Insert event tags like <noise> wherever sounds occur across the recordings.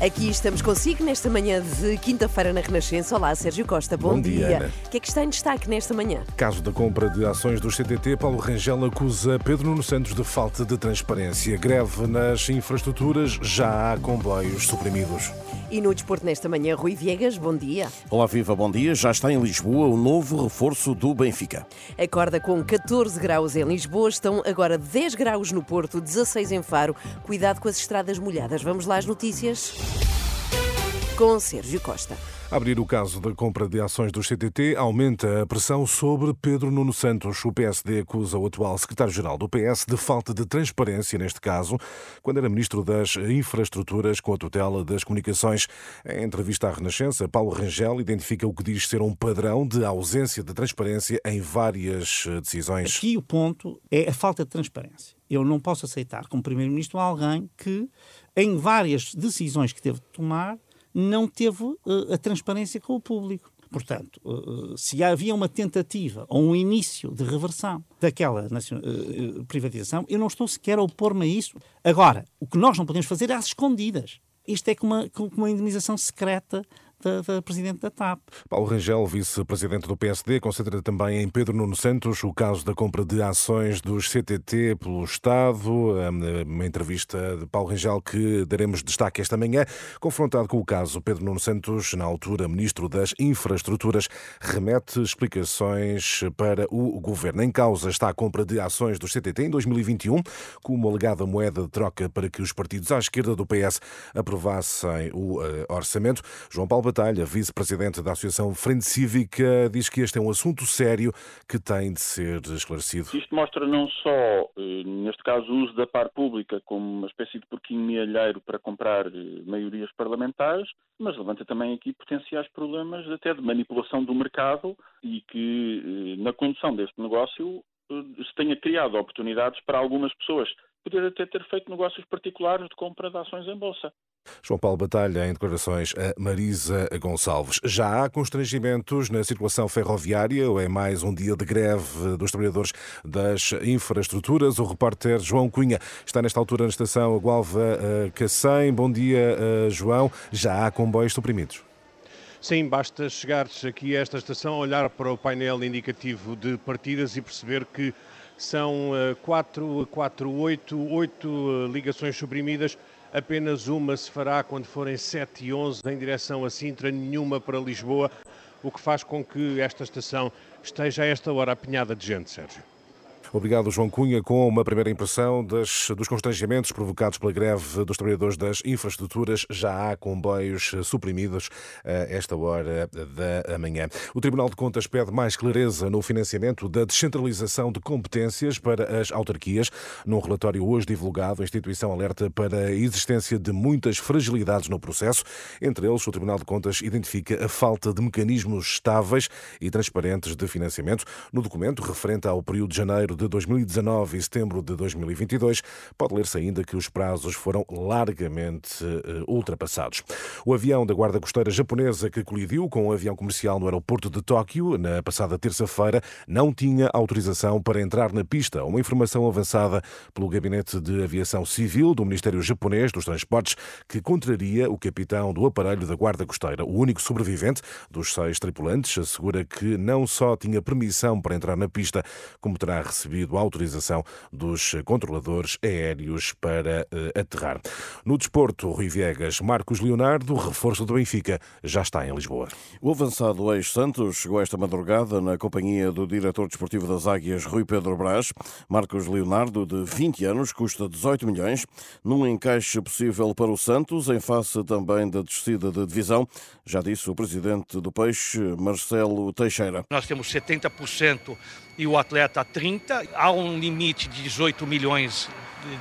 Aqui estamos consigo nesta manhã de quinta-feira na Renascença. Olá, Sérgio Costa, bom, Bom dia, Ana. O que é que está em destaque nesta manhã? Caso da compra de ações do CTT, Paulo Rangel acusa Pedro Nuno Santos de falta de transparência. Greve nas infraestruturas, já há comboios suprimidos. E no desporto nesta manhã, Rui Viegas, bom dia. Olá, viva, bom dia. Já está em Lisboa o novo reforço do Benfica. Acorda com 14 graus em Lisboa, estão agora 10 graus no Porto, 16 em Faro. Cuidado com as estradas molhadas. Vamos lá às notícias com Sérgio Costa. Abrir o caso da compra de ações do CTT, aumenta a pressão sobre Pedro Nuno Santos. O PSD acusa o atual secretário-geral do PS de falta de transparência neste caso, quando era ministro das Infraestruturas com a tutela das comunicações. Em entrevista à Renascença, Paulo Rangel identifica o que diz ser um padrão de ausência de transparência em várias decisões. Aqui o ponto é a falta de transparência. Eu não posso aceitar como primeiro-ministro alguém que, em várias decisões que teve de tomar, não teve uh, a transparência com o público. Portanto, uh, se havia uma tentativa ou um início de reversão daquela privatização, eu não estou sequer a opor-me a isso. Agora, o que nós não podemos fazer é às escondidas. Isto é como uma, como uma indemnização secreta da, da, Presidente da TAP. Paulo Rangel, vice-presidente do PSD, concentra também em Pedro Nuno Santos o caso da compra de ações dos CTT pelo Estado. Uma entrevista de Paulo Rangel que daremos destaque esta manhã. Confrontado com o caso, Pedro Nuno Santos, na altura Ministro das Infraestruturas, remete explicações para o Governo. Em causa está a compra de ações dos CTT em 2021, como alegada moeda de troca para que os partidos à esquerda do PS aprovassem o eh, orçamento. João Paulo Batalha, vice-presidente da Associação Frente Cívica, diz que este é um assunto sério que tem de ser esclarecido. Isto mostra não só, eh, neste caso, o uso da par pública como uma espécie de porquinho mielheiro para comprar eh, maiorias parlamentares, mas levanta também aqui potenciais problemas até de manipulação do mercado e que, na condução deste negócio, se tenha criado oportunidades para algumas pessoas poder até ter feito negócios particulares de compra de ações em bolsa. João Paulo Batalha, em declarações a Marisa Gonçalves. Já há constrangimentos na circulação ferroviária ou é mais um dia de greve dos trabalhadores das infraestruturas? O repórter João Cunha está nesta altura na estação Gualva Cacém. Bom dia, João. Já há comboios suprimidos? Sim, basta chegar aqui a esta estação, olhar para o painel indicativo de partidas e perceber que são 4, 4 8, 8 ligações suprimidas apenas uma se fará quando forem 7 e 11 em direção a Sintra, nenhuma para Lisboa, o que faz com que esta estação esteja a esta hora apinhada de gente, Sérgio. Obrigado, João Cunha, com uma primeira impressão das, dos constrangimentos provocados pela greve dos trabalhadores das infraestruturas. Já há comboios suprimidos a esta hora da manhã. O Tribunal de Contas pede mais clareza no financiamento da descentralização de competências para as autarquias. Num relatório hoje divulgado, a instituição alerta para a existência de muitas fragilidades no processo. Entre eles, o Tribunal de Contas identifica a falta de mecanismos estáveis e transparentes de financiamento. No documento referente ao período de janeiro de 2019 e setembro de 2022, pode ler-se ainda que os prazos foram largamente uh, ultrapassados. O avião da Guarda Costeira japonesa que colidiu com um avião comercial no aeroporto de Tóquio na passada terça-feira não tinha autorização para entrar na pista. Uma informação avançada pelo Gabinete de Aviação Civil do Ministério Japonês dos Transportes que contraria o capitão do aparelho da Guarda Costeira. O único sobrevivente dos seis tripulantes assegura que não só tinha permissão para entrar na pista, como terá recebido recebido a autorização dos controladores aéreos para uh, aterrar. No desporto, Rui Viegas, Marcos Leonardo, reforço do Benfica, já está em Lisboa. O avançado ex-Santos chegou esta madrugada na companhia do diretor desportivo das Águias, Rui Pedro Brás. Marcos Leonardo, de 20 anos, custa 18 milhões, num encaixe possível para o Santos, em face também da descida de divisão, já disse o presidente do Peixe, Marcelo Teixeira. Nós temos 70% e o atleta 30. Há um limite de 18 milhões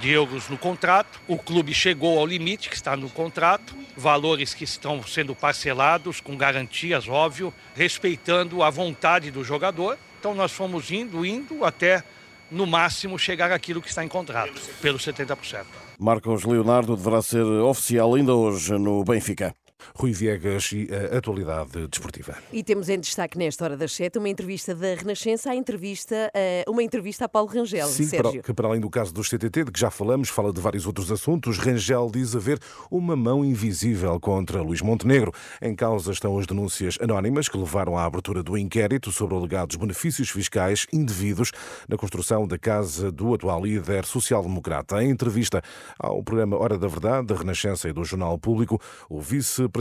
de euros no contrato. O clube chegou ao limite que está no contrato, valores que estão sendo parcelados com garantias, óbvio, respeitando a vontade do jogador. Então nós fomos indo, indo até no máximo, chegar àquilo que está em contrato, pelos 70%. Marcos Leonardo deverá ser oficial ainda hoje no Benfica. Rui Viegas e a atualidade desportiva. E temos em destaque nesta hora das sete uma entrevista da Renascença, a entrevista, eh, uma entrevista a Paulo Rangel. Sim, Sérgio. para, que para além do caso dos CTT, de que já falamos, fala de vários outros assuntos. Rangel diz haver uma mão invisível contra Luís Montenegro. Em causa estão as denúncias anónimas que levaram à abertura do inquérito sobre alegados benefícios fiscais indevidos na construção da casa do atual líder social-democrata. Em entrevista ao programa Hora da Verdade, da Renascença e do Jornal Público, o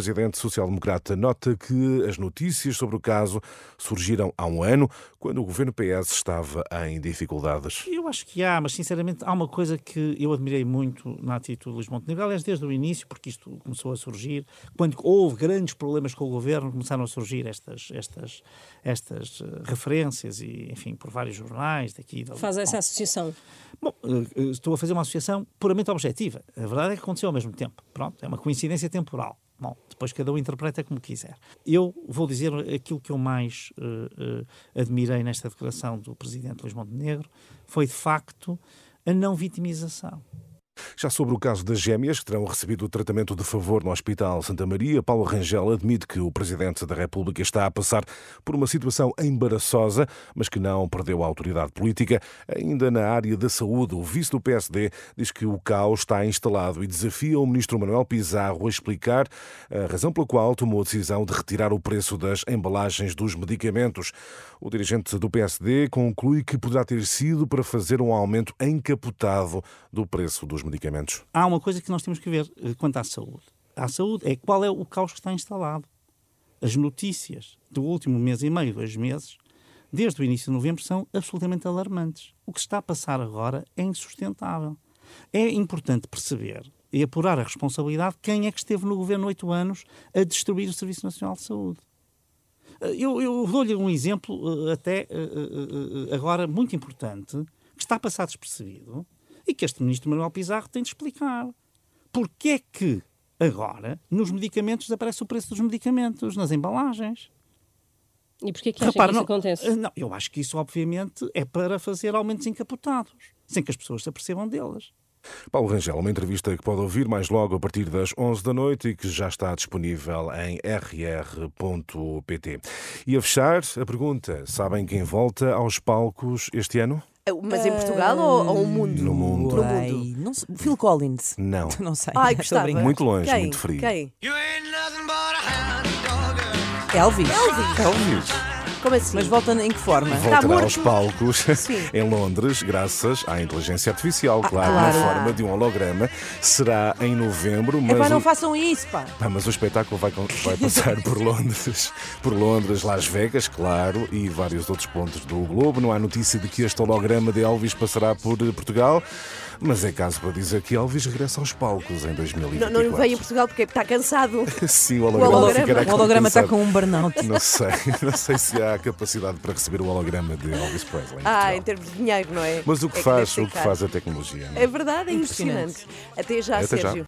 vice-presidente social-democrata nota que as notícias sobre o caso surgiram há um ano, quando o governo PS estava em dificuldades. Eu acho que há, mas sinceramente há uma coisa que eu admirei muito na atitude de Luís Montenegro, aliás, desde o início, porque isto começou a surgir, quando houve grandes problemas com o governo, começaram a surgir estas, estas, estas eh, referências, e enfim, por vários jornais daqui. da- Faz essa associação. Bom, eh, estou a fazer uma associação puramente objetiva. A verdade é que aconteceu ao mesmo tempo. Pronto, é uma coincidência temporal. Bom, depois cada um interpreta como quiser. Eu vou dizer aquilo que eu mais eh, eh, admirei nesta declaração do presidente Luís Montenegro foi, de facto, a não vitimização. Já sobre o caso das gêmeas, que terão recebido o tratamento de favor no Hospital Santa Maria, Paulo Rangel admite que o Presidente da República está a passar por uma situação embaraçosa, mas que não perdeu a autoridade política. Ainda na área da saúde, o vice do PSD diz que o caos está instalado e desafia o Ministro Manuel Pizarro a explicar a razão pela qual tomou a decisão de retirar o preço das embalagens dos medicamentos. O dirigente do PSD conclui que poderá ter sido para fazer um aumento encapotado do preço dos medicamentos. Há uma coisa que nós temos que ver eh, quanto à saúde. À saúde é qual é o caos que está instalado. As notícias do último mês e meio, dois meses, desde o início de novembro, são absolutamente alarmantes. O que está a passar agora é insustentável. É importante perceber e apurar a responsabilidade de quem é que esteve no governo oito anos a destruir o Serviço Nacional de Saúde. Eh, Eu, eu dou-lhe um exemplo eh, até agora muito importante, que está a passar despercebido e que este ministro Manuel Pizarro tem de explicar. Porquê é que agora nos medicamentos desaparece o preço dos medicamentos, nas embalagens? E porquê que acha Repara, que isso não, acontece? Não, eu acho que isso obviamente é para fazer aumentos encapotados, sem que as pessoas se apercebam deles. Paulo Rangel, uma entrevista que pode ouvir mais logo a partir das 11 da noite e que já está disponível em rr.pt. E a fechar, a pergunta: sabem quem volta aos palcos este ano? Mas em Portugal ou, ou o mundo? No mundo. Ai, não sei. Phil Collins. Não. <laughs> Não sei. Ai, Estou gostava. Muito longe, Quem? muito frio. Quem? Elvis. Elvis Como assim? Mas volta em que forma? voltará morto. aos palcos <laughs> Sim. em Londres, graças à inteligência artificial, claro, claro. na forma de um holograma. Será em novembro, mas. pá, não o- façam isso, pá. Pá, mas o espetáculo vai, vai passar por Londres, por Londres, Las Vegas, claro, e vários outros pontos do globo. Não há notícia de que este holograma de Elvis passará por eh, Portugal, mas é caso para dizer que Elvis regressa aos palcos em Não, 2024. não veio em Portugal porque está cansado. <laughs> Sim, o holograma, holograma. ficará O holograma está com um burnout. Não sei, <laughs> não sei se há capacidade para receber o holograma de Elvis Presley. em Ah, em termos de dinheiro, não é? Mas o que É faz, o que faz a tecnologia? não é? É verdade, é Impressionante. impressionante. Até já, Até já. Sérgio.